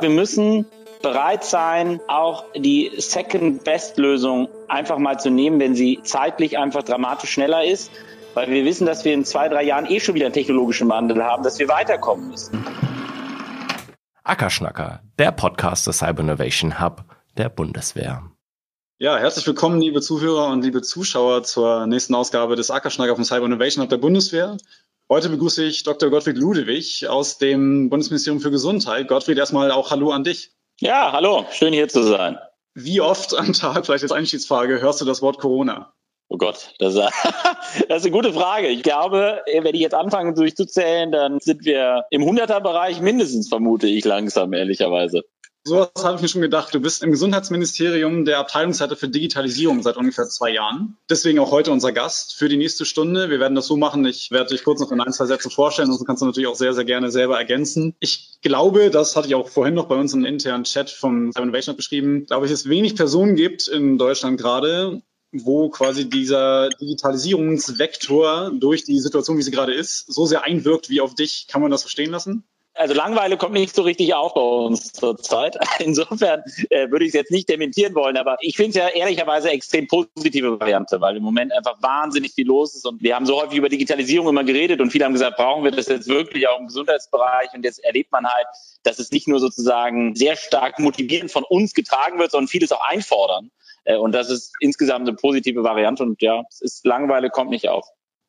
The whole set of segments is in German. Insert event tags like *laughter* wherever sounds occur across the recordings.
Wir müssen bereit sein, auch die Second-Best-Lösung einfach mal zu nehmen, wenn sie zeitlich einfach dramatisch schneller ist, weil wir wissen, dass wir in zwei, drei Jahren eh schon wieder einen technologischen Wandel haben, dass wir weiterkommen müssen. Ackerschnacker, der Podcast des Cyber Innovation Hub der Bundeswehr. Ja, herzlich willkommen, liebe Zuhörer und liebe Zuschauer zur nächsten Ausgabe des Ackerschnacker vom Cyber Innovation Hub der Bundeswehr. Heute begrüße ich Dr. Gottfried Ludewig aus dem Bundesministerium für Gesundheit. Gottfried, erstmal auch Hallo an dich. Ja, hallo, schön hier zu sein. Wie oft am Tag, vielleicht als Einstiegsfrage, hörst du das Wort Corona? Oh Gott, das, *laughs* das ist eine gute Frage. Ich glaube, wenn ich jetzt anfange durchzuzählen, dann sind wir im Hunderterbereich mindestens, vermute ich langsam, ehrlicherweise. Sowas habe ich mir schon gedacht. Du bist im Gesundheitsministerium der Abteilungsleiter für Digitalisierung seit ungefähr zwei Jahren. Deswegen auch heute unser Gast für die nächste Stunde. Wir werden das so machen. Ich werde dich kurz noch in ein, zwei Sätzen vorstellen und so kannst du natürlich auch sehr, sehr gerne selber ergänzen. Ich glaube, das hatte ich auch vorhin noch bei uns im internen Chat vom Cyber Innovation beschrieben, glaube ich, es wenig Personen gibt in Deutschland gerade, wo quasi dieser Digitalisierungsvektor durch die Situation, wie sie gerade ist, so sehr einwirkt wie auf dich. Kann man das verstehen lassen? Also Langweile kommt nicht so richtig auf bei uns zurzeit. *laughs* Insofern äh, würde ich es jetzt nicht dementieren wollen, aber ich finde es ja ehrlicherweise extrem positive Variante, weil im Moment einfach wahnsinnig viel los ist und wir haben so häufig über Digitalisierung immer geredet und viele haben gesagt, brauchen wir das jetzt wirklich auch im Gesundheitsbereich und jetzt erlebt man halt, dass es nicht nur sozusagen sehr stark motivierend von uns getragen wird, sondern vieles auch einfordern. Äh, und das ist insgesamt eine positive Variante und ja, es ist Langweile kommt nicht auf.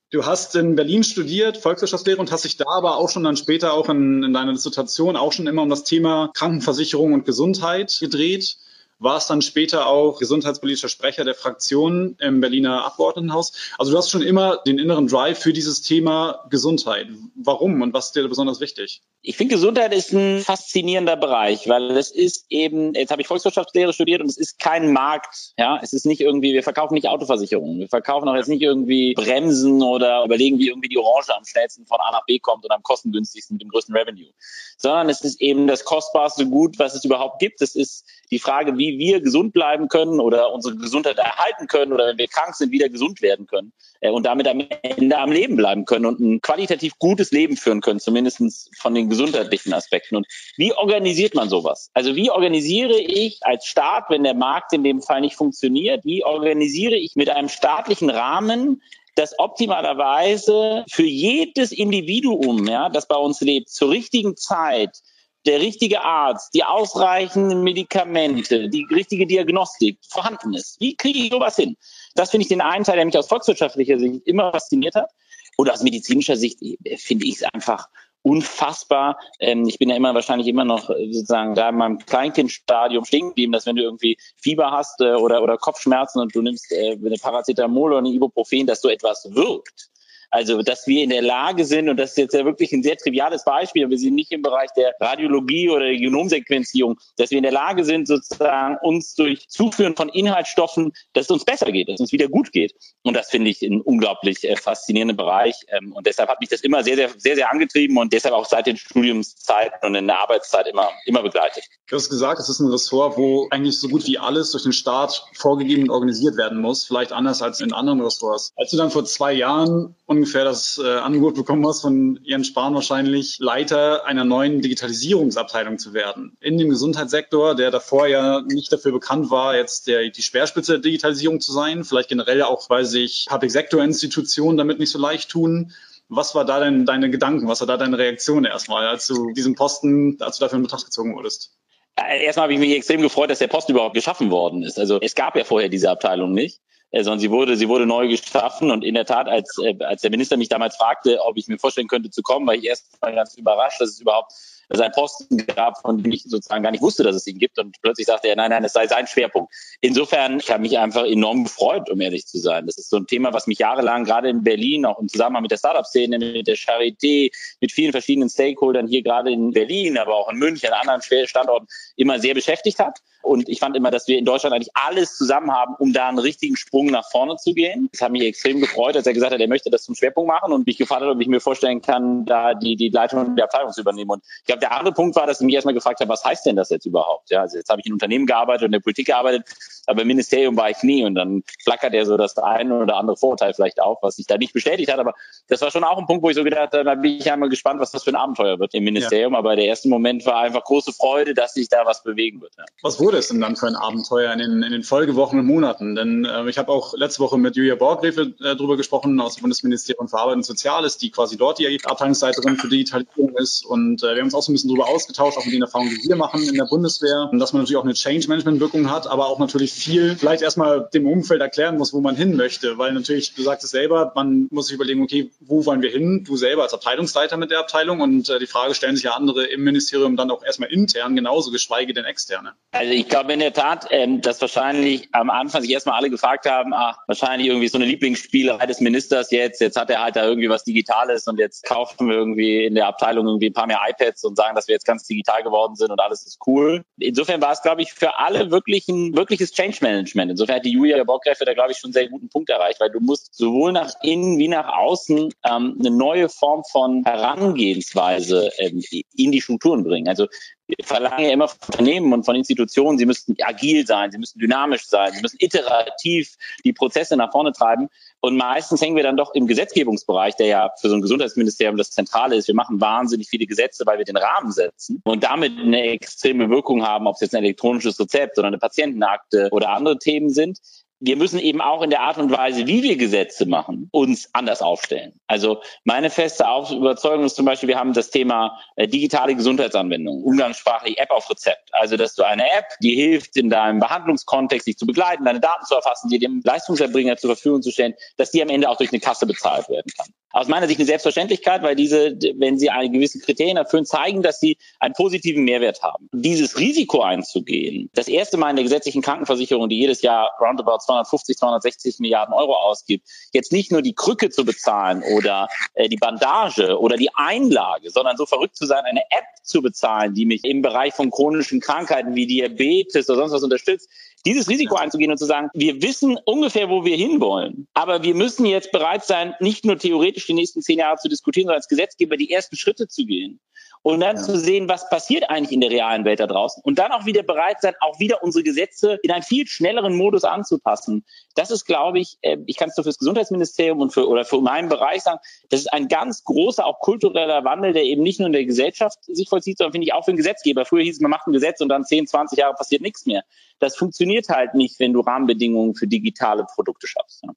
Du hast in Berlin studiert, Volkswirtschaftslehre, und hast dich da aber auch schon dann später auch in, in deiner Dissertation auch schon immer um das Thema Krankenversicherung und Gesundheit gedreht warst dann später auch gesundheitspolitischer Sprecher der Fraktion im Berliner Abgeordnetenhaus. Also du hast schon immer den inneren Drive für dieses Thema Gesundheit. Warum und was ist dir besonders wichtig? Ich finde, Gesundheit ist ein faszinierender Bereich, weil es ist eben, jetzt habe ich Volkswirtschaftslehre studiert und es ist kein Markt. Ja, es ist nicht irgendwie, wir verkaufen nicht Autoversicherungen. Wir verkaufen auch jetzt nicht irgendwie Bremsen oder überlegen, wie irgendwie die Orange am schnellsten von A nach B kommt und am kostengünstigsten mit dem größten Revenue. Sondern es ist eben das kostbarste Gut, was es überhaupt gibt. Es ist die Frage, wie wir gesund bleiben können oder unsere Gesundheit erhalten können oder wenn wir krank sind, wieder gesund werden können äh, und damit am Ende am Leben bleiben können und ein qualitativ gutes Leben führen können, zumindest von den gesundheitlichen Aspekten. Und wie organisiert man sowas? Also wie organisiere ich als Staat, wenn der Markt in dem Fall nicht funktioniert, wie organisiere ich mit einem staatlichen Rahmen das optimalerweise für jedes Individuum, ja, das bei uns lebt, zur richtigen Zeit der richtige Arzt, die ausreichenden Medikamente, die richtige Diagnostik vorhanden ist. Wie kriege ich sowas hin? Das finde ich den einen Teil, der mich aus volkswirtschaftlicher Sicht immer fasziniert hat. Und aus medizinischer Sicht äh, finde ich es einfach unfassbar. Ähm, ich bin ja immer wahrscheinlich immer noch äh, sozusagen da in meinem Kleinkindstadium stehen geblieben, dass wenn du irgendwie Fieber hast äh, oder, oder Kopfschmerzen und du nimmst eine Paracetamol oder eine Ibuprofen, dass so etwas wirkt. Also, dass wir in der Lage sind, und das ist jetzt ja wirklich ein sehr triviales Beispiel, wir sind nicht im Bereich der Radiologie oder der Genomsequenzierung, dass wir in der Lage sind, sozusagen uns durch Zuführen von Inhaltsstoffen, dass es uns besser geht, dass es uns wieder gut geht. Und das finde ich ein unglaublich äh, faszinierender Bereich. Ähm, und deshalb hat mich das immer sehr, sehr, sehr, sehr angetrieben und deshalb auch seit den Studiumszeiten und in der Arbeitszeit immer, immer begleitet. Du hast gesagt, es ist ein Ressort, wo eigentlich so gut wie alles durch den Staat vorgegeben und organisiert werden muss, vielleicht anders als in anderen Ressorts. Als du dann vor zwei Jahren ungefähr das äh, Angebot bekommen hast von Jens Spahn wahrscheinlich, Leiter einer neuen Digitalisierungsabteilung zu werden. In dem Gesundheitssektor, der davor ja nicht dafür bekannt war, jetzt der, die Speerspitze der Digitalisierung zu sein. Vielleicht generell auch, weil sich Public-Sector-Institutionen damit nicht so leicht tun. Was war da denn deine Gedanken? Was war da deine Reaktion erstmal, als du diesen Posten, als du dafür in Betracht gezogen wurdest? Äh, erstmal habe ich mich extrem gefreut, dass der Posten überhaupt geschaffen worden ist. Also es gab ja vorher diese Abteilung nicht. Äh, sondern sie wurde, sie wurde neu geschaffen und in der Tat, als, äh, als der Minister mich damals fragte, ob ich mir vorstellen könnte zu kommen, war ich erst mal ganz überrascht, dass es überhaupt sein Posten gab, von dem ich sozusagen gar nicht wusste, dass es ihn gibt. Und plötzlich sagte er, nein, nein, es sei sein Schwerpunkt. Insofern, ich habe mich einfach enorm gefreut, um ehrlich zu sein. Das ist so ein Thema, was mich jahrelang gerade in Berlin, auch im Zusammenhang mit der Startup-Szene, mit der Charité, mit vielen verschiedenen Stakeholdern hier gerade in Berlin, aber auch in München, an anderen Standorten immer sehr beschäftigt hat. Und ich fand immer, dass wir in Deutschland eigentlich alles zusammen haben, um da einen richtigen Sprung nach vorne zu gehen. Das hat mich extrem gefreut, als er gesagt hat, er möchte das zum Schwerpunkt machen und mich gefragt hat, ob ich mir vorstellen kann, da die, die Leitung der Abteilung zu übernehmen. Und ich glaube, der andere Punkt war, dass ich mich erstmal gefragt habe, was heißt denn das jetzt überhaupt? Ja, also jetzt habe ich in Unternehmen gearbeitet und in der Politik gearbeitet, aber im Ministerium war ich nie und dann flackert er so das eine oder andere Vorurteil vielleicht auf, was sich da nicht bestätigt hat. Aber das war schon auch ein Punkt, wo ich so gedacht habe, da bin ich einmal gespannt, was das für ein Abenteuer wird im Ministerium. Ja. Aber der erste Moment war einfach große Freude, dass sich da was bewegen wird. Ja. Was wurde es denn dann für ein Abenteuer in den, in den Folgewochen und Monaten? Denn äh, ich habe auch letzte Woche mit Julia Borgrefe äh, darüber gesprochen aus dem Bundesministerium für Arbeit und Soziales, die quasi dort die Abteilungsleiterin für Digitalisierung ist. Und äh, wir haben uns auch so ein bisschen darüber ausgetauscht, auch mit den Erfahrungen, die wir machen in der Bundeswehr, und dass man natürlich auch eine Change-Management-Wirkung hat, aber auch natürlich viel vielleicht erstmal dem Umfeld erklären muss, wo man hin möchte. Weil natürlich, du sagst es selber, man muss sich überlegen, okay, wo wollen wir hin? Du selber als Abteilungsleiter mit der Abteilung und äh, die Frage stellen sich ja andere im Ministerium dann auch erstmal intern genauso, geschweige denn externe. Also ich glaube in der Tat, ähm, dass wahrscheinlich am Anfang sich erstmal alle gefragt haben, ach, wahrscheinlich irgendwie so eine Lieblingsspielerei des Ministers jetzt, jetzt hat er halt da irgendwie was Digitales und jetzt kaufen wir irgendwie in der Abteilung irgendwie ein paar mehr iPads und sagen, dass wir jetzt ganz digital geworden sind und alles ist cool. Insofern war es, glaube ich, für alle wirklich ein wirkliches Change Management. Insofern hat die Julia Bockgräfe da, glaube ich, schon einen sehr guten Punkt erreicht, weil du musst sowohl nach innen wie nach außen ähm, eine neue Form von Herangehensweise ähm, in die Strukturen bringen. Also wir verlangen ja immer von Unternehmen und von Institutionen, sie müssten agil sein, sie müssen dynamisch sein, sie müssen iterativ die Prozesse nach vorne treiben. Und meistens hängen wir dann doch im Gesetzgebungsbereich, der ja für so ein Gesundheitsministerium das Zentrale ist. Wir machen wahnsinnig viele Gesetze, weil wir den Rahmen setzen und damit eine extreme Wirkung haben, ob es jetzt ein elektronisches Rezept oder eine Patientenakte oder andere Themen sind wir müssen eben auch in der Art und Weise, wie wir Gesetze machen, uns anders aufstellen. Also meine feste Überzeugung ist zum Beispiel, wir haben das Thema äh, digitale Gesundheitsanwendung, umgangssprachlich App auf Rezept. Also, dass du eine App, die hilft, in deinem Behandlungskontext dich zu begleiten, deine Daten zu erfassen, dir dem Leistungserbringer zur Verfügung zu stellen, dass die am Ende auch durch eine Kasse bezahlt werden kann. Aus meiner Sicht eine Selbstverständlichkeit, weil diese, wenn sie eine gewisse Kriterien erfüllen, zeigen, dass sie einen positiven Mehrwert haben. Dieses Risiko einzugehen, das erste Mal in der gesetzlichen Krankenversicherung, die jedes Jahr roundabout 250, 260 Milliarden Euro ausgibt, jetzt nicht nur die Krücke zu bezahlen oder äh, die Bandage oder die Einlage, sondern so verrückt zu sein, eine App zu bezahlen, die mich im Bereich von chronischen Krankheiten wie Diabetes oder sonst was unterstützt, dieses Risiko einzugehen und zu sagen, wir wissen ungefähr, wo wir hinwollen, aber wir müssen jetzt bereit sein, nicht nur theoretisch die nächsten zehn Jahre zu diskutieren, sondern als Gesetzgeber die ersten Schritte zu gehen und dann ja. zu sehen, was passiert eigentlich in der realen Welt da draußen und dann auch wieder bereit sein, auch wieder unsere Gesetze in einen viel schnelleren Modus anzupassen. Das ist, glaube ich, äh, ich kann es nur fürs Gesundheitsministerium und für oder für meinen Bereich sagen, das ist ein ganz großer, auch kultureller Wandel, der eben nicht nur in der Gesellschaft sich vollzieht, sondern finde ich auch für den Gesetzgeber. Früher hieß es, man macht ein Gesetz und dann 10, 20 Jahre passiert nichts mehr. Das funktioniert halt nicht, wenn du Rahmenbedingungen für digitale Produkte schaffst. Ja.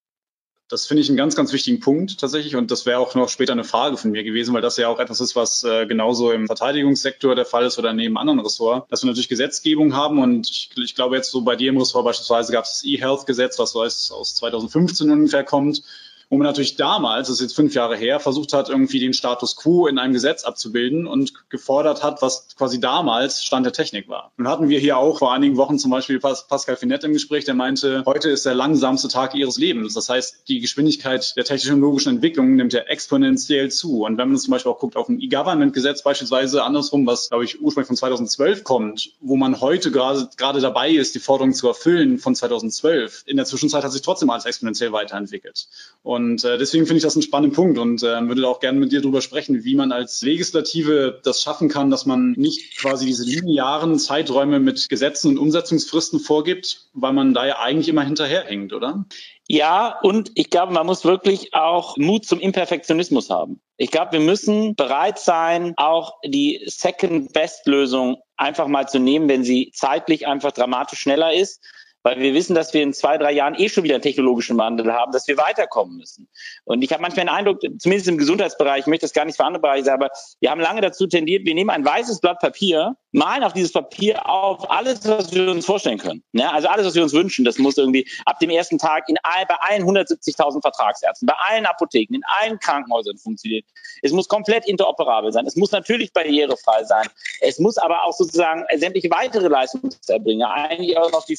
Das finde ich einen ganz, ganz wichtigen Punkt tatsächlich. Und das wäre auch noch später eine Frage von mir gewesen, weil das ja auch etwas ist, was äh, genauso im Verteidigungssektor der Fall ist oder neben anderen Ressorts, dass wir natürlich Gesetzgebung haben. Und ich, ich glaube jetzt so bei dir im Ressort beispielsweise gab es das E-Health-Gesetz, was so aus 2015 ungefähr kommt wo man natürlich damals, das ist jetzt fünf Jahre her, versucht hat, irgendwie den Status quo in einem Gesetz abzubilden und gefordert hat, was quasi damals Stand der Technik war. Nun hatten wir hier auch vor einigen Wochen zum Beispiel Pascal Finette im Gespräch, der meinte, heute ist der langsamste Tag ihres Lebens. Das heißt, die Geschwindigkeit der technologischen Entwicklung nimmt ja exponentiell zu. Und wenn man zum Beispiel auch guckt auf ein E-Government-Gesetz beispielsweise andersrum, was, glaube ich, ursprünglich von 2012 kommt, wo man heute gerade, gerade dabei ist, die Forderungen zu erfüllen von 2012. In der Zwischenzeit hat sich trotzdem alles exponentiell weiterentwickelt. Und und äh, deswegen finde ich das einen spannenden Punkt und äh, würde auch gerne mit dir darüber sprechen, wie man als Legislative das schaffen kann, dass man nicht quasi diese linearen Zeiträume mit Gesetzen und Umsetzungsfristen vorgibt, weil man da ja eigentlich immer hinterherhängt, oder? Ja, und ich glaube, man muss wirklich auch Mut zum Imperfektionismus haben. Ich glaube, wir müssen bereit sein, auch die Second-Best-Lösung einfach mal zu nehmen, wenn sie zeitlich einfach dramatisch schneller ist weil wir wissen, dass wir in zwei, drei Jahren eh schon wieder einen technologischen Wandel haben, dass wir weiterkommen müssen. Und ich habe manchmal den Eindruck, zumindest im Gesundheitsbereich, ich möchte das gar nicht für andere Bereiche sagen, aber wir haben lange dazu tendiert, wir nehmen ein weißes Blatt Papier, malen auf dieses Papier auf alles, was wir uns vorstellen können. Ja, also alles, was wir uns wünschen, das muss irgendwie ab dem ersten Tag in bei allen 170.000 Vertragsärzten, bei allen Apotheken, in allen Krankenhäusern funktionieren. Es muss komplett interoperabel sein. Es muss natürlich barrierefrei sein. Es muss aber auch sozusagen sämtliche weitere Leistungserbringer, eigentlich auch noch die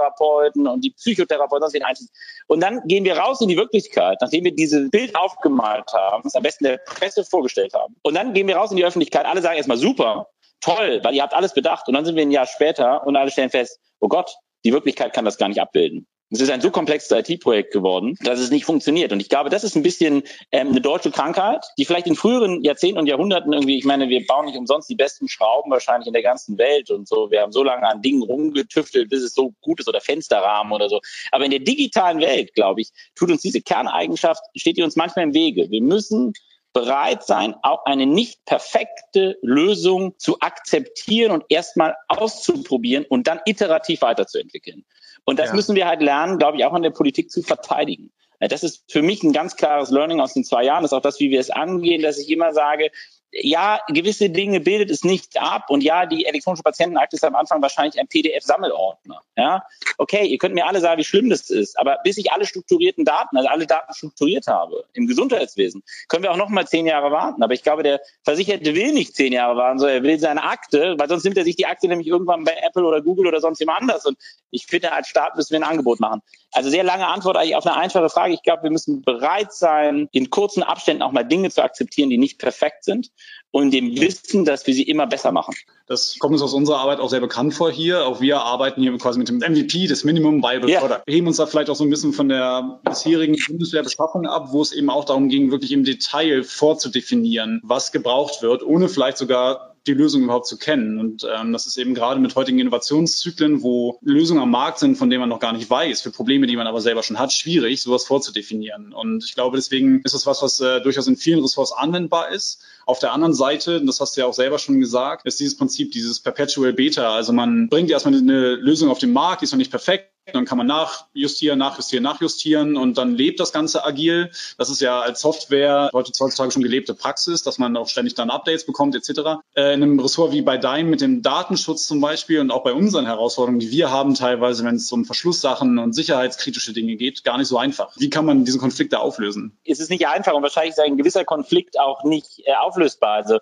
Physiotherapeuten und die Psychotherapeuten, das einschließen. Und dann gehen wir raus in die Wirklichkeit, nachdem wir dieses Bild aufgemalt haben, das am besten der Presse vorgestellt haben. Und dann gehen wir raus in die Öffentlichkeit. Alle sagen erstmal super, toll, weil ihr habt alles bedacht. Und dann sind wir ein Jahr später und alle stellen fest, oh Gott, die Wirklichkeit kann das gar nicht abbilden. Es ist ein so komplexes IT-Projekt geworden, dass es nicht funktioniert. Und ich glaube, das ist ein bisschen ähm, eine deutsche Krankheit, die vielleicht in früheren Jahrzehnten und Jahrhunderten irgendwie, ich meine, wir bauen nicht umsonst die besten Schrauben wahrscheinlich in der ganzen Welt und so. Wir haben so lange an Dingen rumgetüftelt, bis es so gut ist oder Fensterrahmen oder so. Aber in der digitalen Welt, glaube ich, tut uns diese Kerneigenschaft, steht die uns manchmal im Wege. Wir müssen bereit sein, auch eine nicht perfekte Lösung zu akzeptieren und erstmal auszuprobieren und dann iterativ weiterzuentwickeln. Und das ja. müssen wir halt lernen, glaube ich, auch an der Politik zu verteidigen. Das ist für mich ein ganz klares Learning aus den zwei Jahren. Das ist auch das, wie wir es angehen, dass ich immer sage, ja, gewisse Dinge bildet es nicht ab und ja, die elektronische Patientenakte ist am Anfang wahrscheinlich ein PDF-Sammelordner. Ja, okay, ihr könnt mir alle sagen, wie schlimm das ist, aber bis ich alle strukturierten Daten, also alle Daten strukturiert habe im Gesundheitswesen, können wir auch noch mal zehn Jahre warten. Aber ich glaube, der Versicherte will nicht zehn Jahre warten, sondern er will seine Akte, weil sonst nimmt er sich die Akte nämlich irgendwann bei Apple oder Google oder sonst jemand anders. Und ich finde, als Staat müssen wir ein Angebot machen. Also sehr lange Antwort eigentlich auf eine einfache Frage. Ich glaube, wir müssen bereit sein, in kurzen Abständen auch mal Dinge zu akzeptieren, die nicht perfekt sind und dem Wissen, dass wir sie immer besser machen. Das kommt uns aus unserer Arbeit auch sehr bekannt vor hier. Auch wir arbeiten hier quasi mit dem MVP, das Minimum Viable ja. Product. Wir heben uns da vielleicht auch so ein bisschen von der bisherigen Bundeswehrbeschaffung ab, wo es eben auch darum ging, wirklich im Detail vorzudefinieren, was gebraucht wird, ohne vielleicht sogar die Lösung überhaupt zu kennen. Und ähm, das ist eben gerade mit heutigen Innovationszyklen, wo Lösungen am Markt sind, von denen man noch gar nicht weiß, für Probleme, die man aber selber schon hat, schwierig, sowas vorzudefinieren. Und ich glaube, deswegen ist es was, was äh, durchaus in vielen Ressorts anwendbar ist. Auf der anderen Seite, das hast du ja auch selber schon gesagt, ist dieses Prinzip, dieses Perpetual Beta. Also man bringt erstmal eine Lösung auf den Markt, die ist noch nicht perfekt, dann kann man nachjustieren, nachjustieren, nachjustieren und dann lebt das Ganze agil. Das ist ja als Software heutzutage schon gelebte Praxis, dass man auch ständig dann Updates bekommt etc. Äh, in einem Ressort wie bei deinem mit dem Datenschutz zum Beispiel und auch bei unseren Herausforderungen, die wir haben teilweise, wenn es um Verschlusssachen und sicherheitskritische Dinge geht, gar nicht so einfach. Wie kann man diese Konflikte auflösen? Es ist nicht einfach und wahrscheinlich ist ein gewisser Konflikt auch nicht äh, auflösbar. Also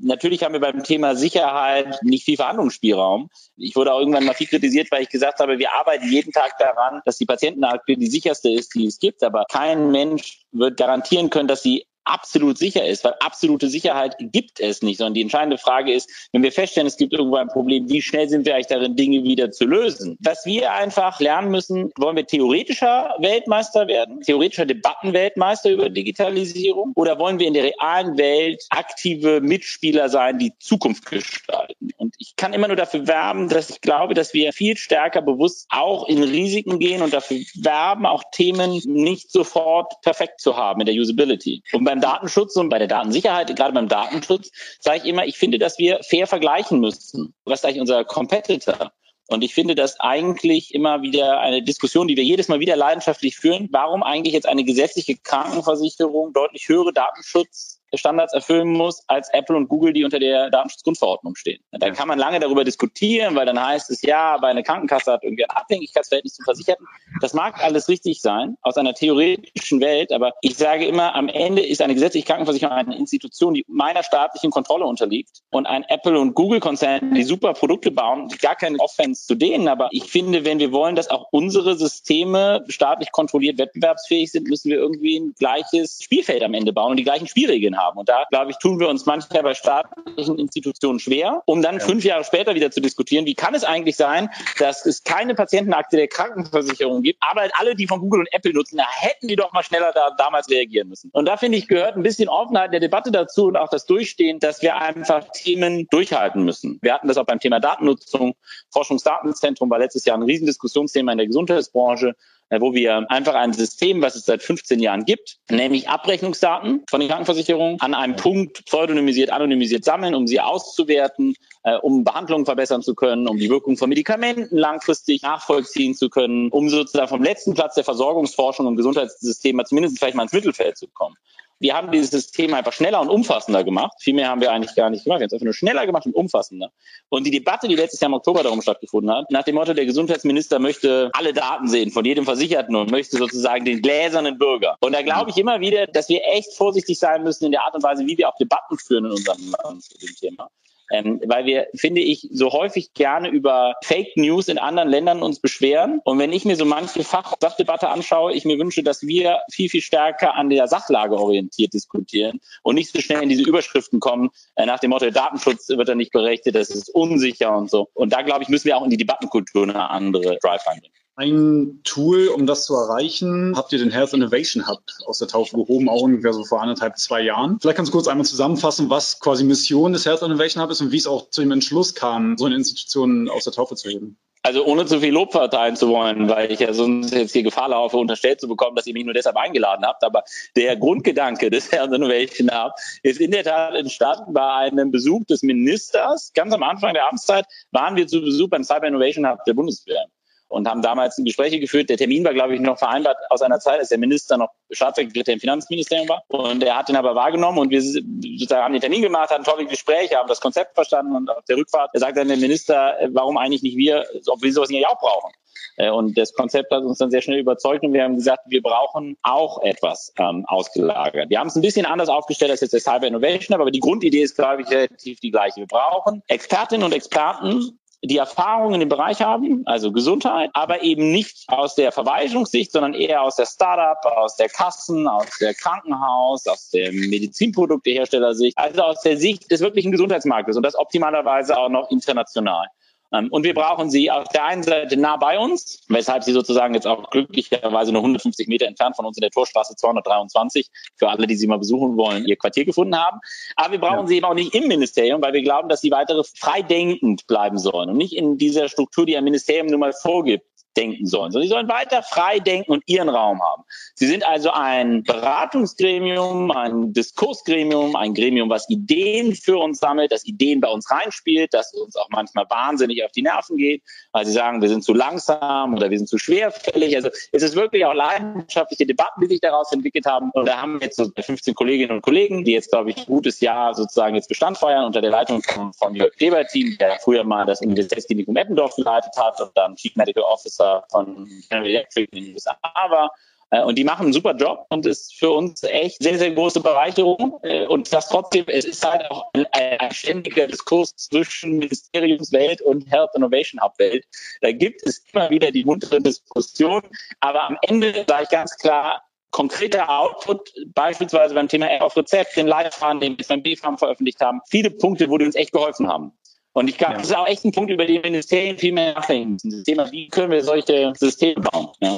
Natürlich haben wir beim Thema Sicherheit nicht viel Verhandlungsspielraum. Ich wurde auch irgendwann mal viel kritisiert, weil ich gesagt habe, wir arbeiten jeden Tag daran, dass die Patientenakte die sicherste ist, die es gibt. Aber kein Mensch wird garantieren können, dass sie absolut sicher ist, weil absolute Sicherheit gibt es nicht, sondern die entscheidende Frage ist, wenn wir feststellen, es gibt irgendwo ein Problem, wie schnell sind wir eigentlich darin, Dinge wieder zu lösen? Was wir einfach lernen müssen, wollen wir theoretischer Weltmeister werden, theoretischer Debattenweltmeister über Digitalisierung oder wollen wir in der realen Welt aktive Mitspieler sein, die Zukunft gestalten? Und ich kann immer nur dafür werben, dass ich glaube, dass wir viel stärker bewusst auch in Risiken gehen und dafür werben, auch Themen nicht sofort perfekt zu haben in der Usability. Und beim beim Datenschutz und bei der Datensicherheit, gerade beim Datenschutz, sage ich immer, ich finde, dass wir fair vergleichen müssen. Was ist eigentlich unser Competitor? Und ich finde das eigentlich immer wieder eine Diskussion, die wir jedes Mal wieder leidenschaftlich führen. Warum eigentlich jetzt eine gesetzliche Krankenversicherung deutlich höhere Datenschutz Standards erfüllen muss als Apple und Google, die unter der Datenschutzgrundverordnung stehen. Da kann man lange darüber diskutieren, weil dann heißt es, ja, bei einer Krankenkasse hat irgendwie ein Abhängigkeitsverhältnis zum Versicherten. Das mag alles richtig sein aus einer theoretischen Welt, aber ich sage immer, am Ende ist eine gesetzliche Krankenversicherung eine Institution, die meiner staatlichen Kontrolle unterliegt und ein Apple und Google Konzern, die super Produkte bauen, gar keine Offense zu denen, aber ich finde, wenn wir wollen, dass auch unsere Systeme staatlich kontrolliert wettbewerbsfähig sind, müssen wir irgendwie ein gleiches Spielfeld am Ende bauen und die gleichen Spielregeln haben. Und da, glaube ich, tun wir uns manchmal bei staatlichen Institutionen schwer, um dann ja. fünf Jahre später wieder zu diskutieren, wie kann es eigentlich sein, dass es keine Patientenakte der Krankenversicherung gibt, aber halt alle, die von Google und Apple nutzen, da hätten die doch mal schneller da damals reagieren müssen. Und da finde ich, gehört ein bisschen Offenheit der Debatte dazu und auch das Durchstehen, dass wir einfach Themen durchhalten müssen. Wir hatten das auch beim Thema Datennutzung. Forschungsdatenzentrum war letztes Jahr ein Riesendiskussionsthema in der Gesundheitsbranche. Äh, wo wir einfach ein System, was es seit 15 Jahren gibt, nämlich Abrechnungsdaten von den Krankenversicherungen an einem Punkt pseudonymisiert, anonymisiert sammeln, um sie auszuwerten, äh, um Behandlungen verbessern zu können, um die Wirkung von Medikamenten langfristig nachvollziehen zu können, um sozusagen vom letzten Platz der Versorgungsforschung und Gesundheitssystem zumindest vielleicht mal ins Mittelfeld zu kommen. Wir haben dieses System einfach schneller und umfassender gemacht. Viel mehr haben wir eigentlich gar nicht gemacht. Wir haben es einfach nur schneller gemacht und umfassender. Und die Debatte, die letztes Jahr im Oktober darum stattgefunden hat, nach dem Motto, der Gesundheitsminister möchte alle Daten sehen von jedem Versicherten und möchte sozusagen den gläsernen Bürger. Und da glaube ich immer wieder, dass wir echt vorsichtig sein müssen in der Art und Weise, wie wir auch Debatten führen in unserem Land zu dem Thema. Ähm, weil wir, finde ich, so häufig gerne über Fake News in anderen Ländern uns beschweren. Und wenn ich mir so manche Fach Sachdebatte anschaue, ich mir wünsche, dass wir viel, viel stärker an der Sachlage orientiert diskutieren und nicht so schnell in diese Überschriften kommen, äh, nach dem Motto, der Datenschutz wird da nicht berechtigt, das ist unsicher und so. Und da, glaube ich, müssen wir auch in die Debattenkultur eine andere Drive einbringen. Ein Tool, um das zu erreichen, habt ihr den Health Innovation Hub aus der Taufe gehoben, auch ungefähr so vor anderthalb, zwei Jahren. Vielleicht kannst du kurz einmal zusammenfassen, was quasi Mission des Health Innovation Hub ist und wie es auch zu dem Entschluss kam, so eine Institution aus der Taufe zu heben. Also ohne zu viel Lob verteilen zu wollen, weil ich ja sonst jetzt hier Gefahr laufe, unterstellt zu bekommen, dass ihr mich nur deshalb eingeladen habt. Aber der Grundgedanke des Health Innovation Hub ist in der Tat entstanden bei einem Besuch des Ministers. Ganz am Anfang der Amtszeit waren wir zu Besuch beim Cyber Innovation Hub der Bundeswehr und haben damals Gespräche geführt. Der Termin war, glaube ich, noch vereinbart aus einer Zeit, als der Minister noch Staatssekretär im Finanzministerium war. Und er hat ihn aber wahrgenommen und wir sozusagen haben den Termin gemacht, hatten tolle Gespräche, haben das Konzept verstanden und auf der Rückfahrt sagt dann der Minister, warum eigentlich nicht wir, ob wir sowas nicht auch brauchen. Äh, und das Konzept hat uns dann sehr schnell überzeugt und wir haben gesagt, wir brauchen auch etwas ähm, ausgelagert. Wir haben es ein bisschen anders aufgestellt als jetzt der Cyber Innovation, aber die Grundidee ist, glaube ich, relativ die gleiche. Wir brauchen Expertinnen und Experten, die Erfahrung in dem Bereich haben, also Gesundheit, aber eben nicht aus der Verwaltungssicht, sondern eher aus der Startup, aus der Kassen, aus der Krankenhaus, aus der Medizinprodukteherstellersicht, also aus der Sicht des wirklichen Gesundheitsmarktes und das optimalerweise auch noch international. Ähm, und wir brauchen sie auf der einen Seite nah bei uns, weshalb sie sozusagen jetzt auch glücklicherweise nur 150 Meter entfernt von uns in der Torstraße 223 für alle, die sie mal besuchen wollen, ihr Quartier gefunden haben. Aber wir brauchen ja. sie eben auch nicht im Ministerium, weil wir glauben, dass sie weitere freidenkend bleiben sollen und nicht in dieser Struktur, die ein Ministerium nun mal vorgibt denken sollen, sondern sie sollen weiter frei denken und ihren Raum haben. Sie sind also ein Beratungsgremium, ein Diskursgremium, ein Gremium, was Ideen für uns sammelt, das Ideen bei uns reinspielt, das uns auch manchmal wahnsinnig auf die Nerven geht, weil sie sagen, wir sind zu langsam oder wir sind zu schwerfällig. Also es ist wirklich auch leidenschaftliche Debatten, die sich daraus entwickelt haben. Und da haben wir jetzt so 15 Kolleginnen und Kollegen, die jetzt, glaube ich, ein gutes Jahr sozusagen jetzt Bestand feiern unter der Leitung von, von Jörg Kleber-Team, der früher mal das Universitätsklinikum Eppendorf geleitet hat und dann Chief Medical Officer Investor von General Electric in den USA war. Äh, und die machen einen super Job und ist für uns echt sehr, sehr große Bereicherung. Äh, und das trotzdem, es ist halt auch ein, ein ständiger Diskurs zwischen Ministeriumswelt und Health Innovation Hub Welt. Da gibt es immer wieder die muntere Diskussion. Aber am Ende sage ich ganz klar, konkreter Output, beispielsweise beim Thema Air auf Rezept, den Leitfaden, den BFAM veröffentlicht haben, viele Punkte, wo die uns echt geholfen haben. Und ich glaube, ja. das ist auch echt ein Punkt, über den Ministerien viel mehr nachdenken müssen. Das Thema, wie können wir solche Systeme bauen? Ja.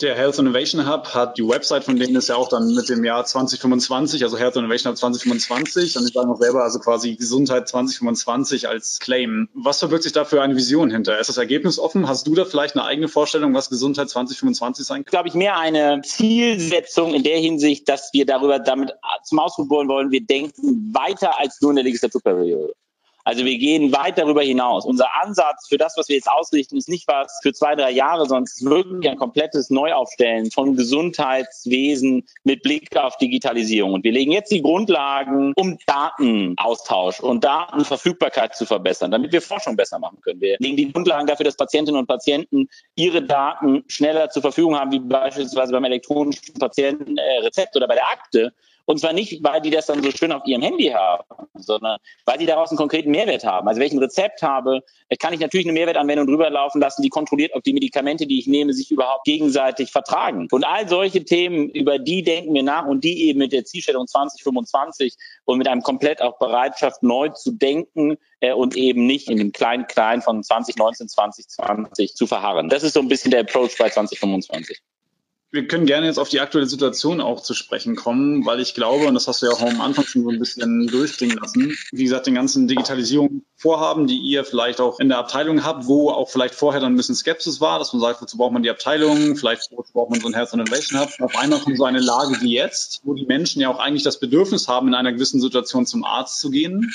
Der Health Innovation Hub hat die Website von denen ist ja auch dann mit dem Jahr 2025, also Health Innovation Hub 2025. Und ich sage noch selber, also quasi Gesundheit 2025 als Claim. Was verbirgt sich da für eine Vision hinter? Ist das Ergebnis offen? Hast du da vielleicht eine eigene Vorstellung, was Gesundheit 2025 sein kann? Glaube ich, mehr eine Zielsetzung in der Hinsicht, dass wir darüber damit zum Ausdruck wollen, wir denken weiter als nur in der Legislaturperiode. Also wir gehen weit darüber hinaus. Unser Ansatz für das, was wir jetzt ausrichten, ist nicht was für zwei, drei Jahre, sondern es ist wirklich ein komplettes Neuaufstellen von Gesundheitswesen mit Blick auf Digitalisierung. Und wir legen jetzt die Grundlagen, um Datenaustausch und Datenverfügbarkeit zu verbessern, damit wir Forschung besser machen können. Wir legen die Grundlagen dafür, dass Patientinnen und Patienten ihre Daten schneller zur Verfügung haben, wie beispielsweise beim elektronischen Patientenrezept oder bei der Akte, und zwar nicht, weil die das dann so schön auf ihrem Handy haben, sondern weil die daraus einen konkreten Mehrwert haben. Also wenn ich ein Rezept habe, kann ich natürlich eine Mehrwertanwendung drüber laufen lassen, die kontrolliert, ob die Medikamente, die ich nehme, sich überhaupt gegenseitig vertragen. Und all solche Themen, über die denken wir nach und die eben mit der Zielstellung 2025 und mit einem komplett auch Bereitschaft neu zu denken äh, und eben nicht in dem kleinen Klein von 2019, 2020 zu verharren. Das ist so ein bisschen der Approach bei 2025 wir können gerne jetzt auf die aktuelle Situation auch zu sprechen kommen, weil ich glaube, und das hast du ja auch am Anfang schon so ein bisschen durchklingen lassen, wie gesagt, den ganzen Digitalisierungsvorhaben, die ihr vielleicht auch in der Abteilung habt, wo auch vielleicht vorher dann ein bisschen Skepsis war, dass man sagt, wozu braucht man die Abteilung, vielleicht wozu braucht man so ein Health Innovation Hub. Auf einmal kommt so eine Lage wie jetzt, wo die Menschen ja auch eigentlich das Bedürfnis haben, in einer gewissen Situation zum Arzt zu gehen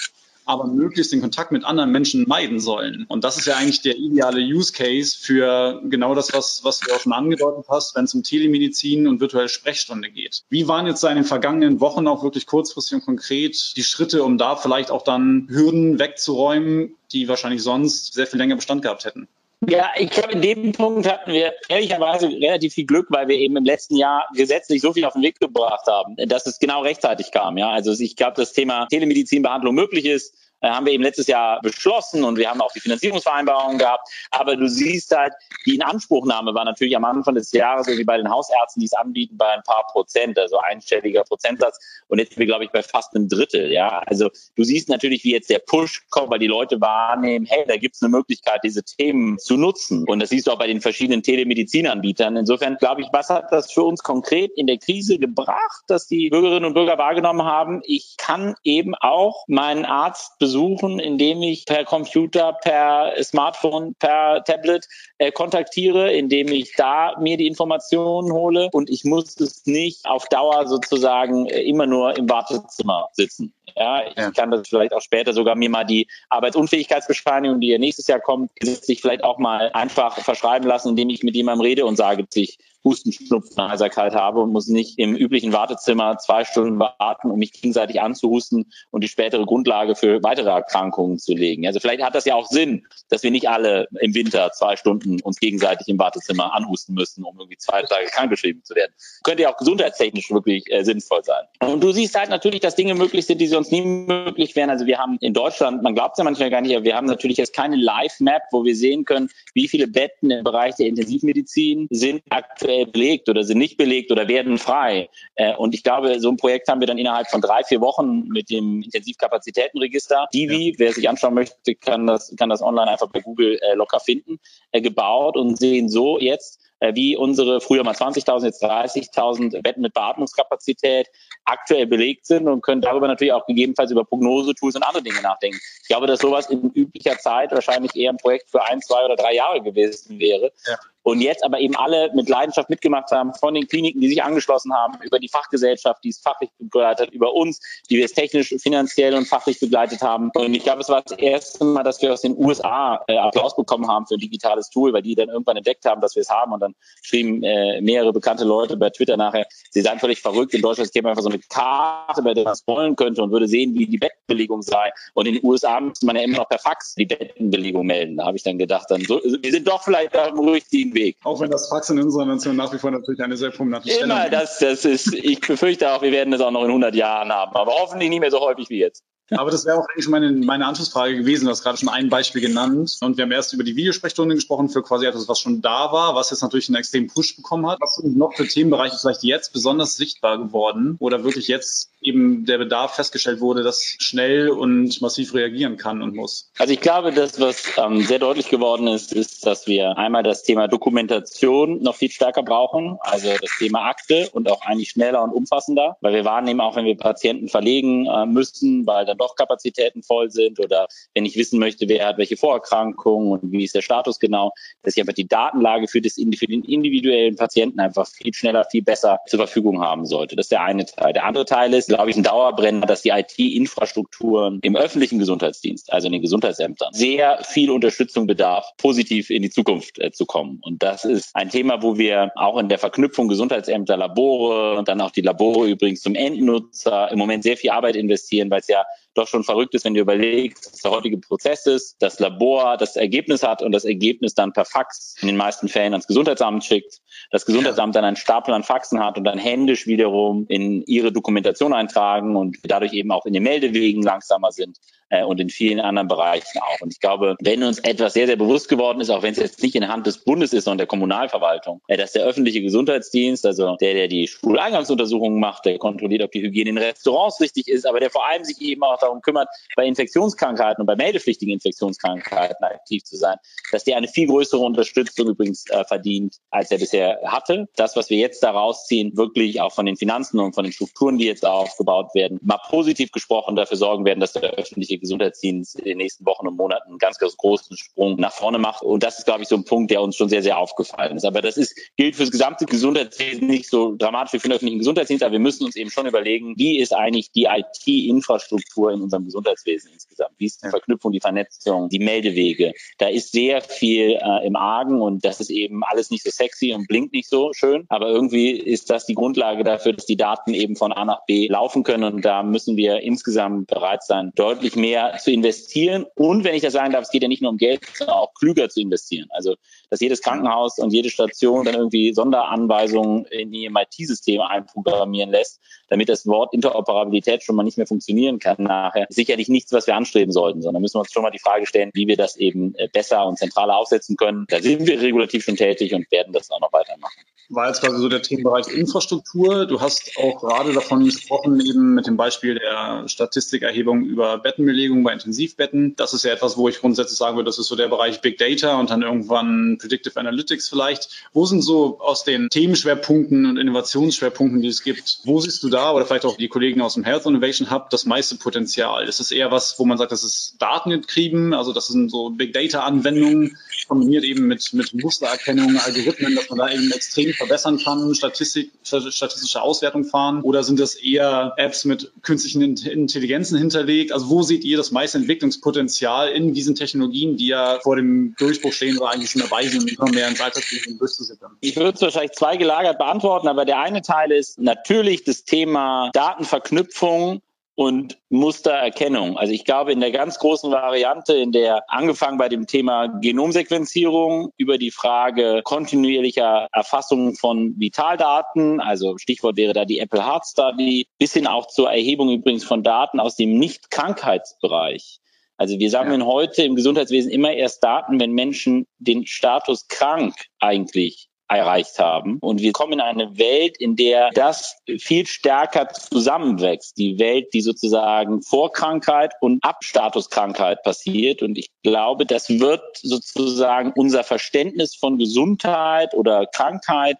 aber möglichst den Kontakt mit anderen Menschen meiden sollen. Und das ist ja eigentlich der ideale Use Case für genau das, was, was du auch schon angedeutet hast, wenn es um Telemedizin und virtuelle Sprechstunde geht. Wie waren jetzt in den vergangenen Wochen auch wirklich kurzfristig und konkret die Schritte, um da vielleicht auch dann Hürden wegzuräumen, die wahrscheinlich sonst sehr viel länger Bestand gehabt hätten? Ja, ich glaube, in dem Punkt hatten wir ehrlicherweise relativ viel Glück, weil wir eben im letzten Jahr gesetzlich so viel auf den Weg gebracht haben, dass es genau rechtzeitig kam. Ja, also ich glaube, das Thema Telemedizinbehandlung möglich ist, haben wir eben letztes Jahr beschlossen und wir haben auch die Finanzierungsvereinbarung gehabt. Aber du siehst halt, die Inanspruchnahme war natürlich am Anfang des Jahres wie bei den Hausärzten, die es anbieten, bei ein paar Prozent, also einstelliger Prozentsatz. Und jetzt sind wir, glaube ich, bei fast einem Drittel. Ja, also du siehst natürlich, wie jetzt der Push kommt, weil die Leute wahrnehmen, hey, da gibt es eine Möglichkeit, diese Themen zu nutzen. Und das siehst du auch bei den verschiedenen Telemedizinanbietern. Insofern glaube ich, was hat das für uns konkret in der Krise gebracht, dass die Bürgerinnen und Bürger wahrgenommen haben, ich kann eben auch meinen Arzt besuchen, indem ich per Computer, per Smartphone, per Tablet äh, kontaktiere, indem ich da mir die Informationen hole und ich muss es nicht auf Dauer sozusagen äh, immer nur im Wartezimmer sitzen. Ja, ich ja. kann das vielleicht auch später sogar mir mal die Arbeitsunfähigkeitsbescheinigung, die ja nächstes Jahr kommt, sich vielleicht auch mal einfach verschreiben lassen, indem ich mit jemandem rede und sage, dass ich Husten, Schnupfen, Heiserkeit habe und muss nicht im üblichen Wartezimmer zwei Stunden warten, um mich gegenseitig anzuhusten und die spätere Grundlage für weitere Erkrankungen zu legen. Also vielleicht hat das ja auch Sinn, dass wir nicht alle im Winter zwei Stunden uns gegenseitig im Wartezimmer anhusten müssen, um irgendwie zwei Tage krankgeschrieben zu werden. Könnte ja auch gesundheitstechnisch wirklich äh, sinnvoll sein. Und du siehst halt natürlich, dass Dinge möglich sind, die sonst nie möglich wären. Also wir haben in Deutschland, man glaubt es ja manchmal gar nicht, aber wir haben natürlich jetzt keine Live-Map, wo wir sehen können, wie viele Betten im Bereich der Intensivmedizin sind aktuell aktuell belegt oder sind nicht belegt oder werden frei. Äh, und ich glaube, so ein Projekt haben wir dann innerhalb von drei, vier Wochen mit dem Intensivkapazitätenregister, Divi, ja. wer sich anschauen möchte, kann das, kann das online einfach bei Google äh, locker finden, äh, gebaut und sehen so jetzt, äh, wie unsere früher mal 20.000, jetzt 30.000 Betten mit Beatmungskapazität aktuell belegt sind und können darüber natürlich auch gegebenenfalls über Prognosetools und andere Dinge nachdenken. Ich glaube, dass sowas in üblicher Zeit wahrscheinlich eher ein Projekt für ein, zwei oder drei Jahre gewesen wäre. Ja und jetzt aber eben alle mit Leidenschaft mitgemacht haben, von den Kliniken, die sich angeschlossen haben, über die Fachgesellschaft, die es fachlich begleitet hat, über uns, die wir es technisch, finanziell und fachlich begleitet haben. Und ich glaube, es war das erste Mal, dass wir aus den USA äh, Applaus bekommen haben für ein digitales Tool, weil die dann irgendwann entdeckt haben, dass wir es haben und dann schrieben äh, mehrere bekannte Leute bei Twitter nachher, sie seien völlig verrückt, in Deutschland käme einfach so eine Karte, bei der man es wollen könnte und würde sehen, wie die Bettenbelegung sei. Und in den USA müsste man ja immer noch per Fax die Bettenbelegung melden. Da habe ich dann gedacht, dann so, wir sind doch vielleicht auf dem richtigen Weg. Auch wenn das Fax in unserer Nation nach wie vor natürlich eine sehr prominente Stelle hat. Immer, das, das ist, ich befürchte auch, wir werden das auch noch in 100 Jahren haben, aber hoffentlich nicht mehr so häufig wie jetzt. Aber das wäre auch eigentlich meine, meine Anschlussfrage gewesen. Du hast gerade schon ein Beispiel genannt. Und wir haben erst über die Videosprechstunde gesprochen für quasi etwas, was schon da war, was jetzt natürlich einen extremen Push bekommen hat. Was sind noch für Themenbereiche vielleicht jetzt besonders sichtbar geworden oder wirklich jetzt eben der Bedarf festgestellt wurde, dass schnell und massiv reagieren kann und muss? Also ich glaube, das, was ähm, sehr deutlich geworden ist, ist, dass wir einmal das Thema Dokumentation noch viel stärker brauchen. Also das Thema Akte und auch eigentlich schneller und umfassender, weil wir wahrnehmen auch, wenn wir Patienten verlegen äh, müssen, weil dann doch Kapazitäten voll sind oder wenn ich wissen möchte, wer hat welche Vorerkrankungen und wie ist der Status genau, dass ich einfach die Datenlage für, das, für den individuellen Patienten einfach viel schneller, viel besser zur Verfügung haben sollte. Das ist der eine Teil. Der andere Teil ist, glaube ich, ein Dauerbrenner, dass die IT-Infrastrukturen im öffentlichen Gesundheitsdienst, also in den Gesundheitsämtern, sehr viel Unterstützung bedarf, positiv in die Zukunft äh, zu kommen. Und das ist ein Thema, wo wir auch in der Verknüpfung Gesundheitsämter, Labore und dann auch die Labore übrigens zum Endnutzer im Moment sehr viel Arbeit investieren, weil es ja doch schon verrückt ist, wenn du überlegst, was der heutige Prozess ist, das Labor das Ergebnis hat und das Ergebnis dann per Fax in den meisten Fällen ans Gesundheitsamt schickt, das Gesundheitsamt dann einen Stapel an Faxen hat und dann händisch wiederum in ihre Dokumentation eintragen und dadurch eben auch in den Meldewegen langsamer sind äh, und in vielen anderen Bereichen auch. Und ich glaube, wenn uns etwas sehr, sehr bewusst geworden ist, auch wenn es jetzt nicht in Hand des Bundes ist, sondern der Kommunalverwaltung, äh, dass der öffentliche Gesundheitsdienst, also der, der die Schuleingangsuntersuchungen macht, der kontrolliert, ob die Hygiene in Restaurants richtig ist, aber der vor allem sich eben auch darum kümmert, bei Infektionskrankheiten und bei meldepflichtigen Infektionskrankheiten aktiv zu sein, dass der eine viel größere Unterstützung übrigens äh, verdient, als er bisher hatte. Das, was wir jetzt daraus ziehen, wirklich auch von den Finanzen und von den Strukturen, die jetzt aufgebaut werden, mal positiv gesprochen dafür sorgen werden, dass der öffentliche Gesundheitsdienst in den nächsten Wochen und Monaten einen ganz, ganz großen Sprung nach vorne macht. Und das ist, glaube ich, so ein Punkt, der uns schon sehr, sehr aufgefallen ist. Aber das ist, gilt für das gesamte Gesundheitswesen nicht so dramatisch wie für den öffentlichen Gesundheitsdienst, aber wir müssen uns eben schon überlegen, wie ist eigentlich die IT-Infrastruktur in unserem Gesundheitswesen insgesamt? Wie ist die Verknüpfung, die Vernetzung, die Meldewege? Da ist sehr viel äh, im Argen und das ist eben alles nicht so sexy und blinkt nicht so schön. Aber irgendwie ist das die Grundlage dafür, dass die Daten eben von A nach B laufen können. Und da müssen wir insgesamt bereit sein, deutlich mehr mehr zu investieren. Und wenn ich das sagen darf, es geht ja nicht nur um Geld, sondern auch klüger zu investieren. Also, dass jedes Krankenhaus und jede Station dann irgendwie Sonderanweisungen in die IT-Systeme einprogrammieren lässt, damit das Wort Interoperabilität schon mal nicht mehr funktionieren kann nachher. Sicherlich nichts, was wir anstreben sollten, sondern müssen wir uns schon mal die Frage stellen, wie wir das eben äh, besser und zentraler aufsetzen können. Da sind wir regulativ schon tätig und werden das auch noch weitermachen. War jetzt quasi so der Themenbereich Infrastruktur. Du hast auch gerade davon gesprochen, eben mit dem Beispiel der Statistikerhebung über Bettenbelegung bei Intensivbetten. Das ist ja etwas, wo ich grundsätzlich sagen würde, das ist so der Bereich Big Data und dann irgendwann Predictive Analytics vielleicht. Wo sind so aus den Themenschwerpunkten und Innovationsschwerpunkten, die es gibt, wo siehst du da oder vielleicht auch die Kollegen aus dem Health Innovation Hub das meiste Potenzial? Ist es eher was, wo man sagt, das ist Datengetrieben, also das sind so Big Data Anwendungen kombiniert eben mit, mit Mustererkennung, Algorithmen, dass man da eben extrem verbessern kann, Statistik, statistische Auswertung fahren? Oder sind das eher Apps mit künstlichen Intelligenzen hinterlegt? Also wo seht ihr das meiste Entwicklungspotenzial in diesen Technologien, die ja vor dem Durchbruch stehen oder eigentlich schon dabei sind, immer mehr ins Alltagsleben durchzusickern? Ich würde es wahrscheinlich zwei gelagert beantworten, aber der eine Teil ist natürlich das Thema Datenverknüpfung und Mustererkennung. Also ich glaube, in der ganz großen Variante, in der angefangen bei dem Thema Genomsequenzierung über die Frage kontinuierlicher Erfassung von Vitaldaten, also Stichwort wäre da die Apple Heart Study, bis hin auch zur Erhebung übrigens von Daten aus dem Nicht-Krankheitsbereich. Also wir sammeln ja. heute im Gesundheitswesen immer erst Daten, wenn Menschen den Status krank eigentlich erreicht haben. Und wir kommen in eine Welt, in der das viel stärker zusammenwächst. Die Welt, die sozusagen vor Krankheit und ab Statuskrankheit passiert. Und ich glaube, das wird sozusagen unser Verständnis von Gesundheit oder Krankheit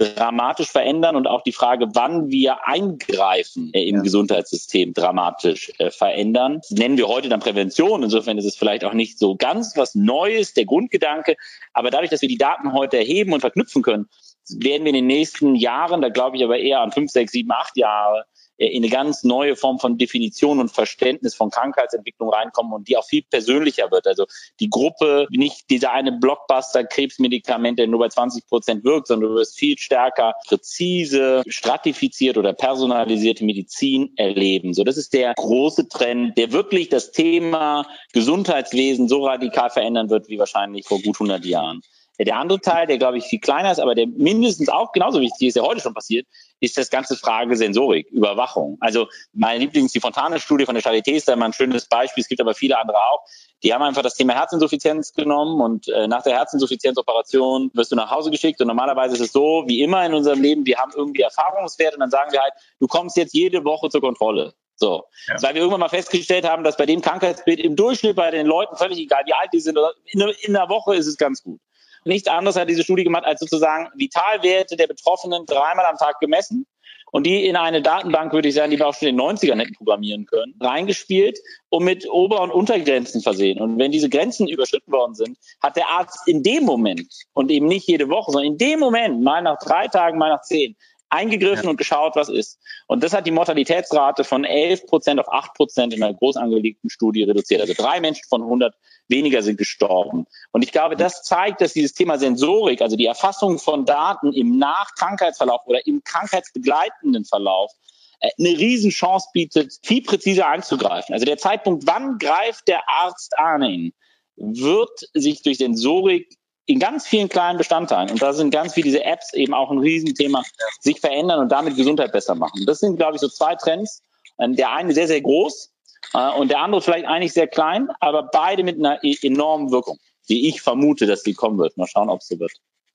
dramatisch verändern und auch die Frage, wann wir eingreifen äh, im ja. Gesundheitssystem dramatisch äh, verändern. Das nennen wir heute dann Prävention. Insofern ist es vielleicht auch nicht so ganz was Neues, der Grundgedanke. Aber dadurch, dass wir die Daten heute erheben und verknüpfen können, werden wir in den nächsten Jahren, da glaube ich aber eher an fünf, sechs, sieben, acht Jahre, in eine ganz neue Form von Definition und Verständnis von Krankheitsentwicklung reinkommen und die auch viel persönlicher wird. Also die Gruppe, nicht dieser eine Blockbuster-Krebsmedikament, der nur bei 20 Prozent wirkt, sondern du wirst viel stärker präzise, stratifiziert oder personalisierte Medizin erleben. So, das ist der große Trend, der wirklich das Thema Gesundheitswesen so radikal verändern wird wie wahrscheinlich vor gut 100 Jahren. Der andere Teil, der glaube ich viel kleiner ist, aber der mindestens auch genauso wichtig ist, der heute schon passiert, ist das ganze Frage Sensorik, Überwachung. Also meine Lieblings, die Fontane-Studie von der Charité ist da immer ein schönes Beispiel, es gibt aber viele andere auch. Die haben einfach das Thema Herzinsuffizienz genommen und äh, nach der Herzinsuffizienzoperation wirst du nach Hause geschickt und normalerweise ist es so, wie immer in unserem Leben, wir haben irgendwie Erfahrungswerte und dann sagen wir halt, du kommst jetzt jede Woche zur Kontrolle. So. Ja. Weil wir irgendwann mal festgestellt haben, dass bei dem Krankheitsbild im Durchschnitt bei den Leuten, völlig egal wie alt die sind, in, in einer Woche ist es ganz gut. Nichts anderes hat diese Studie gemacht, als sozusagen Vitalwerte der Betroffenen dreimal am Tag gemessen und die in eine Datenbank, würde ich sagen, die wir auch schon in den 90ern hätten programmieren können, reingespielt und mit Ober- und Untergrenzen versehen. Und wenn diese Grenzen überschritten worden sind, hat der Arzt in dem Moment und eben nicht jede Woche, sondern in dem Moment, mal nach drei Tagen, mal nach zehn, eingegriffen ja. und geschaut, was ist. Und das hat die Mortalitätsrate von 11 Prozent auf 8 Prozent in einer groß angelegten Studie reduziert. Also drei Menschen von 100 weniger sind gestorben. Und ich glaube, das zeigt, dass dieses Thema Sensorik, also die Erfassung von Daten im Nachkrankheitsverlauf oder im krankheitsbegleitenden Verlauf, äh, eine Riesenchance bietet, viel präziser einzugreifen. Also der Zeitpunkt, wann greift der Arzt an, wird sich durch Sensorik in ganz vielen kleinen Bestandteilen, und da sind ganz viele diese Apps eben auch ein Riesenthema, sich verändern und damit Gesundheit besser machen. Das sind, glaube ich, so zwei Trends. Ähm, der eine sehr, sehr groß äh, und der andere vielleicht eigentlich sehr klein, aber beide mit einer e-, enormen Wirkung, die ich vermute, dass die kommen wird. Mal schauen, ob es so wird.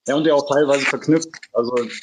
Ja, und der auch teilweise verknüpft. Also ich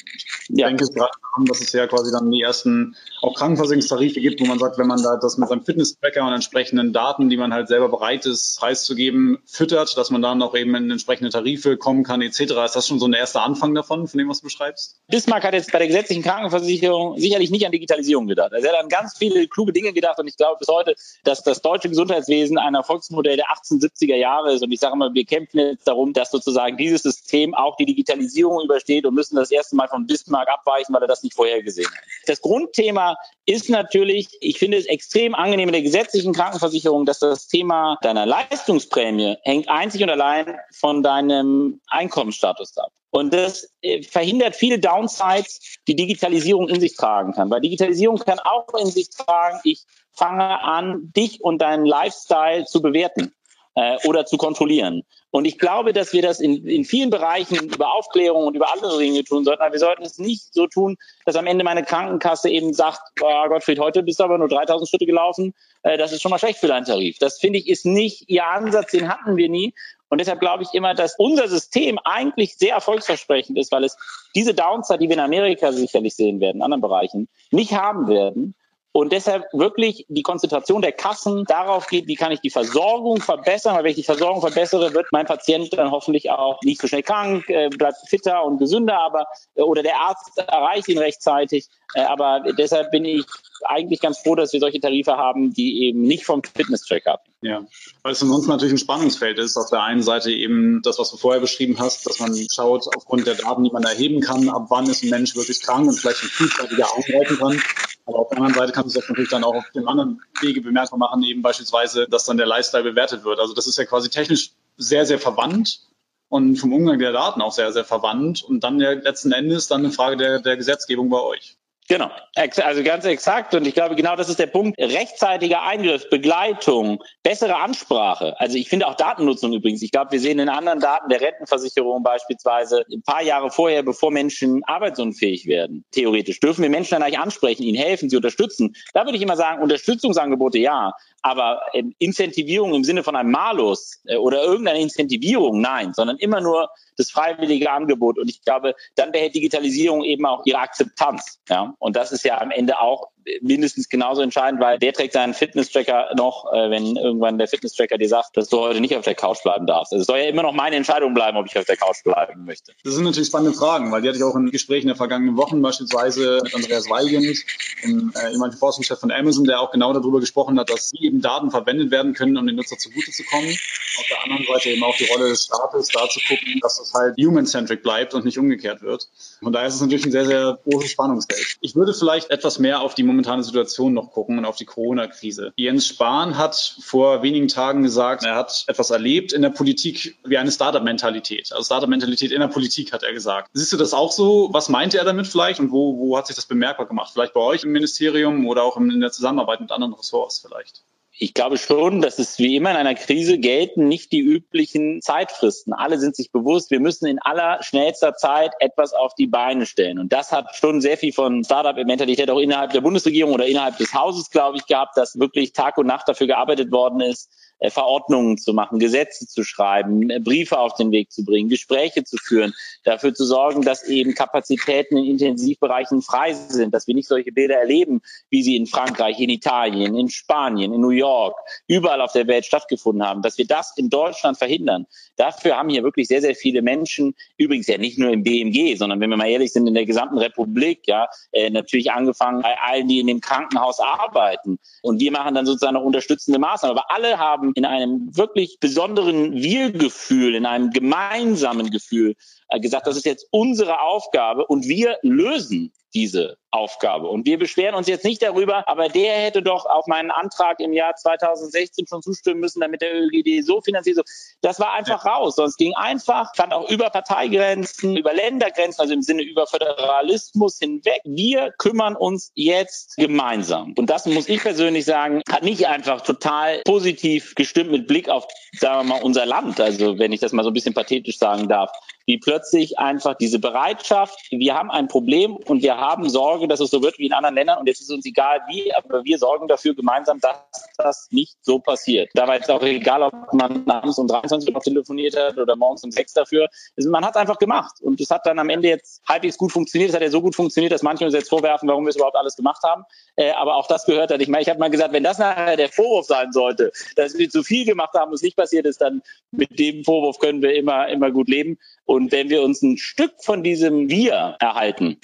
ja. denke gerade daran, dass es ja quasi dann die ersten auch Krankenversicherungstarife gibt, wo man sagt, wenn man da das mit seinem Fitness-Tracker und entsprechenden Daten, die man halt selber bereit ist, preiszugeben, füttert, dass man dann auch eben in entsprechende Tarife kommen kann, etc. Ist das schon so ein erster Anfang davon, von dem, was du beschreibst? Bismarck hat jetzt bei der gesetzlichen Krankenversicherung sicherlich nicht an Digitalisierung gedacht. Also er hat an ganz viele kluge Dinge gedacht und ich glaube bis heute, dass das deutsche Gesundheitswesen ein Erfolgsmodell der 1870er Jahre ist und ich sage mal, wir kämpfen jetzt darum, dass sozusagen dieses System auch die Digitalisierung übersteht und müssen das erste Mal von Bismarck abweichen, weil er das nicht vorhergesehen hat. Das Grundthema ist natürlich, ich finde es extrem angenehm in der gesetzlichen Krankenversicherung, dass das Thema deiner Leistungsprämie hängt einzig und allein von deinem Einkommensstatus ab. Und das äh, verhindert viele Downsides, die Digitalisierung in sich tragen kann. Weil Digitalisierung kann auch in sich tragen, ich fange an, dich und deinen Lifestyle zu bewerten äh, oder zu kontrollieren. Und ich glaube, dass wir das in, in vielen Bereichen über Aufklärung und über andere Dinge tun sollten. Aber wir sollten es nicht so tun, dass am Ende meine Krankenkasse eben sagt, oh Gottfried, heute bist du aber nur 3000 Schritte gelaufen. Äh, das ist schon mal schlecht für deinen Tarif. Das finde ich ist nicht ihr Ansatz, den hatten wir nie. Und deshalb glaube ich immer, dass unser System eigentlich sehr erfolgsversprechend ist, weil es diese Downside, die wir in Amerika sicherlich sehen werden, in anderen Bereichen, nicht haben werden. Und deshalb wirklich die Konzentration der Kassen darauf geht, wie kann ich die Versorgung verbessern, weil wenn ich die Versorgung verbessere, wird mein Patient dann hoffentlich auch nicht so schnell krank, äh, bleibt fitter und gesünder, aber äh, oder der Arzt erreicht ihn rechtzeitig. Äh, aber deshalb bin ich eigentlich ganz froh, dass wir solche Tarife haben, die eben nicht vom Fitness-Track ab. Ja, weil es ansonsten natürlich ein Spannungsfeld ist. Auf der einen Seite eben das, was du vorher beschrieben hast, dass man schaut, aufgrund der Daten, die man erheben kann, ab wann ist ein Mensch wirklich krank und vielleicht schon wieder arbeiten kann. Aber auf der anderen Seite kann man das natürlich dann auch auf dem anderen Wege bemerkbar machen, eben beispielsweise, dass dann der Lifestyle bewertet wird. Also das ist ja quasi technisch sehr, sehr verwandt und vom Umgang der Daten auch sehr, sehr verwandt und dann ja letzten Endes dann eine Frage der, der Gesetzgebung bei euch. Genau, also ganz exakt. Und ich glaube, genau das ist der Punkt. Rechtzeitiger Eingriff, Begleitung, bessere Ansprache. Also ich finde auch Datennutzung übrigens. Ich glaube, wir sehen in anderen Daten der Rentenversicherung beispielsweise ein paar Jahre vorher, bevor Menschen arbeitsunfähig werden. Theoretisch dürfen wir Menschen dann eigentlich ansprechen, ihnen helfen, sie unterstützen. Da würde ich immer sagen, Unterstützungsangebote ja. Aber ähm, Incentivierung im Sinne von einem Malus äh, oder irgendeine Incentivierung, nein, sondern immer nur das freiwillige Angebot. Und ich glaube, dann behält Digitalisierung eben auch ihre Akzeptanz. Ja? Und das ist ja am Ende auch mindestens genauso entscheidend, weil der trägt seinen Fitness-Tracker noch, äh, wenn irgendwann der Fitness-Tracker dir sagt, dass du heute nicht auf der Couch bleiben darfst. Also es soll ja immer noch meine Entscheidung bleiben, ob ich auf der Couch bleiben möchte. Das sind natürlich spannende Fragen, weil die hatte ich auch in Gesprächen der vergangenen Wochen beispielsweise mit Andreas Weigand, dem äh, ehemaligen Forschungschef von Amazon, der auch genau darüber gesprochen hat, dass eben Daten verwendet werden können, um den Nutzer zugute zu kommen. Auf der anderen Seite eben auch die Rolle des Staates, da zu gucken, dass das halt human-centric bleibt und nicht umgekehrt wird. Von daher ist es natürlich ein sehr, sehr großes Spannungsfeld. Ich würde vielleicht etwas mehr auf die momentane Situation noch gucken und auf die Corona-Krise. Jens Spahn hat vor wenigen Tagen gesagt, er hat etwas erlebt in der Politik wie eine Startup-Mentalität. Also Startup-Mentalität in der Politik, hat er gesagt. Siehst du das auch so? Was meinte er damit vielleicht und wo, wo hat sich das bemerkbar gemacht? Vielleicht bei euch im Ministerium oder auch in der Zusammenarbeit mit anderen Ressorts vielleicht? Ich glaube schon, dass es wie immer in einer Krise gelten nicht die üblichen Zeitfristen. Alle sind sich bewusst, wir müssen in aller schnellster Zeit etwas auf die Beine stellen. Und das hat schon sehr viel von Startup-Mentalität auch innerhalb der Bundesregierung oder innerhalb des Hauses, glaube ich, gehabt, dass wirklich Tag und Nacht dafür gearbeitet worden ist, Verordnungen zu machen, Gesetze zu schreiben, äh, Briefe auf den Weg zu bringen, Gespräche zu führen, dafür zu sorgen, dass eben Kapazitäten in Intensivbereichen frei sind, dass wir nicht solche Bilder erleben, wie sie in Frankreich, in Italien, in Spanien, in New York, überall auf der Welt stattgefunden haben, dass wir das in Deutschland verhindern. Dafür haben hier wirklich sehr, sehr viele Menschen, übrigens ja nicht nur im BMG, sondern wenn wir mal ehrlich sind, in der gesamten Republik, ja, äh, natürlich angefangen bei allen, die in dem Krankenhaus arbeiten. Und wir machen dann sozusagen noch unterstützende Maßnahmen. Aber alle haben in einem wirklich besonderen Wir-Gefühl, in einem gemeinsamen Gefühl äh, gesagt, das ist jetzt unsere Aufgabe und wir lösen diese Aufgabe. Und wir beschweren uns jetzt nicht darüber, aber der hätte doch auf meinen Antrag im Jahr 2016 schon zustimmen müssen, damit der ÖGD so finanziert. So. Das war einfach ja. raus. Sonst ging einfach, fand auch über Parteigrenzen, über Ländergrenzen, also im Sinne über Föderalismus hinweg. Wir kümmern uns jetzt gemeinsam. Und das muss ich persönlich sagen, hat nicht einfach total positiv gestimmt mit Blick auf, sagen wir mal, unser Land. Also wenn ich das mal so ein bisschen pathetisch sagen darf, wie plötzlich einfach diese Bereitschaft, wir haben ein Problem und wir haben Sorge, dass es so wird wie in anderen Ländern und jetzt ist uns egal wie, aber wir sorgen dafür gemeinsam, dass das nicht so passiert. Da war jetzt auch egal, ob man abends um 23 Uhr telefoniert hat oder morgens um 6 dafür. Man hat es einfach gemacht und es hat dann am Ende jetzt halbwegs gut funktioniert. Es hat ja so gut funktioniert, dass manche uns jetzt vorwerfen, warum wir es überhaupt alles gemacht haben. Äh, aber auch das gehört hat. Ich meine, ich habe mal gesagt, wenn das nachher der Vorwurf sein sollte, dass wir zu viel gemacht haben und es nicht passiert ist, dann mit dem Vorwurf können wir immer, immer gut leben. Und wenn wir uns ein Stück von diesem Wir erhalten,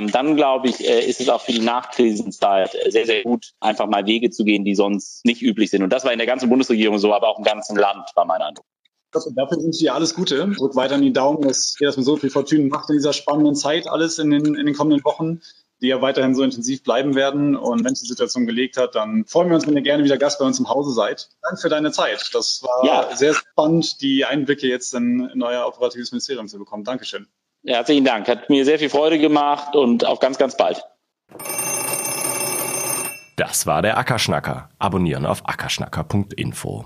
dann glaube ich, äh, ist es auch für die Nachkrisenzeit äh, sehr, sehr gut, einfach mal Wege zu gehen, die sonst nicht üblich sind. Und das war in der ganzen Bundesregierung so, aber auch im ganzen Land, war mein Eindruck. Dafür wünsche ich dir alles Gute. Drück weiter in die Daumen, dass ihr das mit so viel Fortune macht in dieser spannenden Zeit, alles in den, in den kommenden Wochen die ja weiterhin so intensiv bleiben werden. Und wenn es die Situation gelegt hat, dann freuen wir uns, wenn ihr gerne wieder Gast bei uns im Hause seid. Danke für deine Zeit. Das war ja. sehr spannend, die Einblicke jetzt in, in euer operatives Ministerium zu bekommen. Dankeschön. Herzlichen Dank. Hat mir sehr viel Freude gemacht und auf ganz, ganz bald. Das war der Ackerschnacker. Abonnieren auf ackerschnacker.info.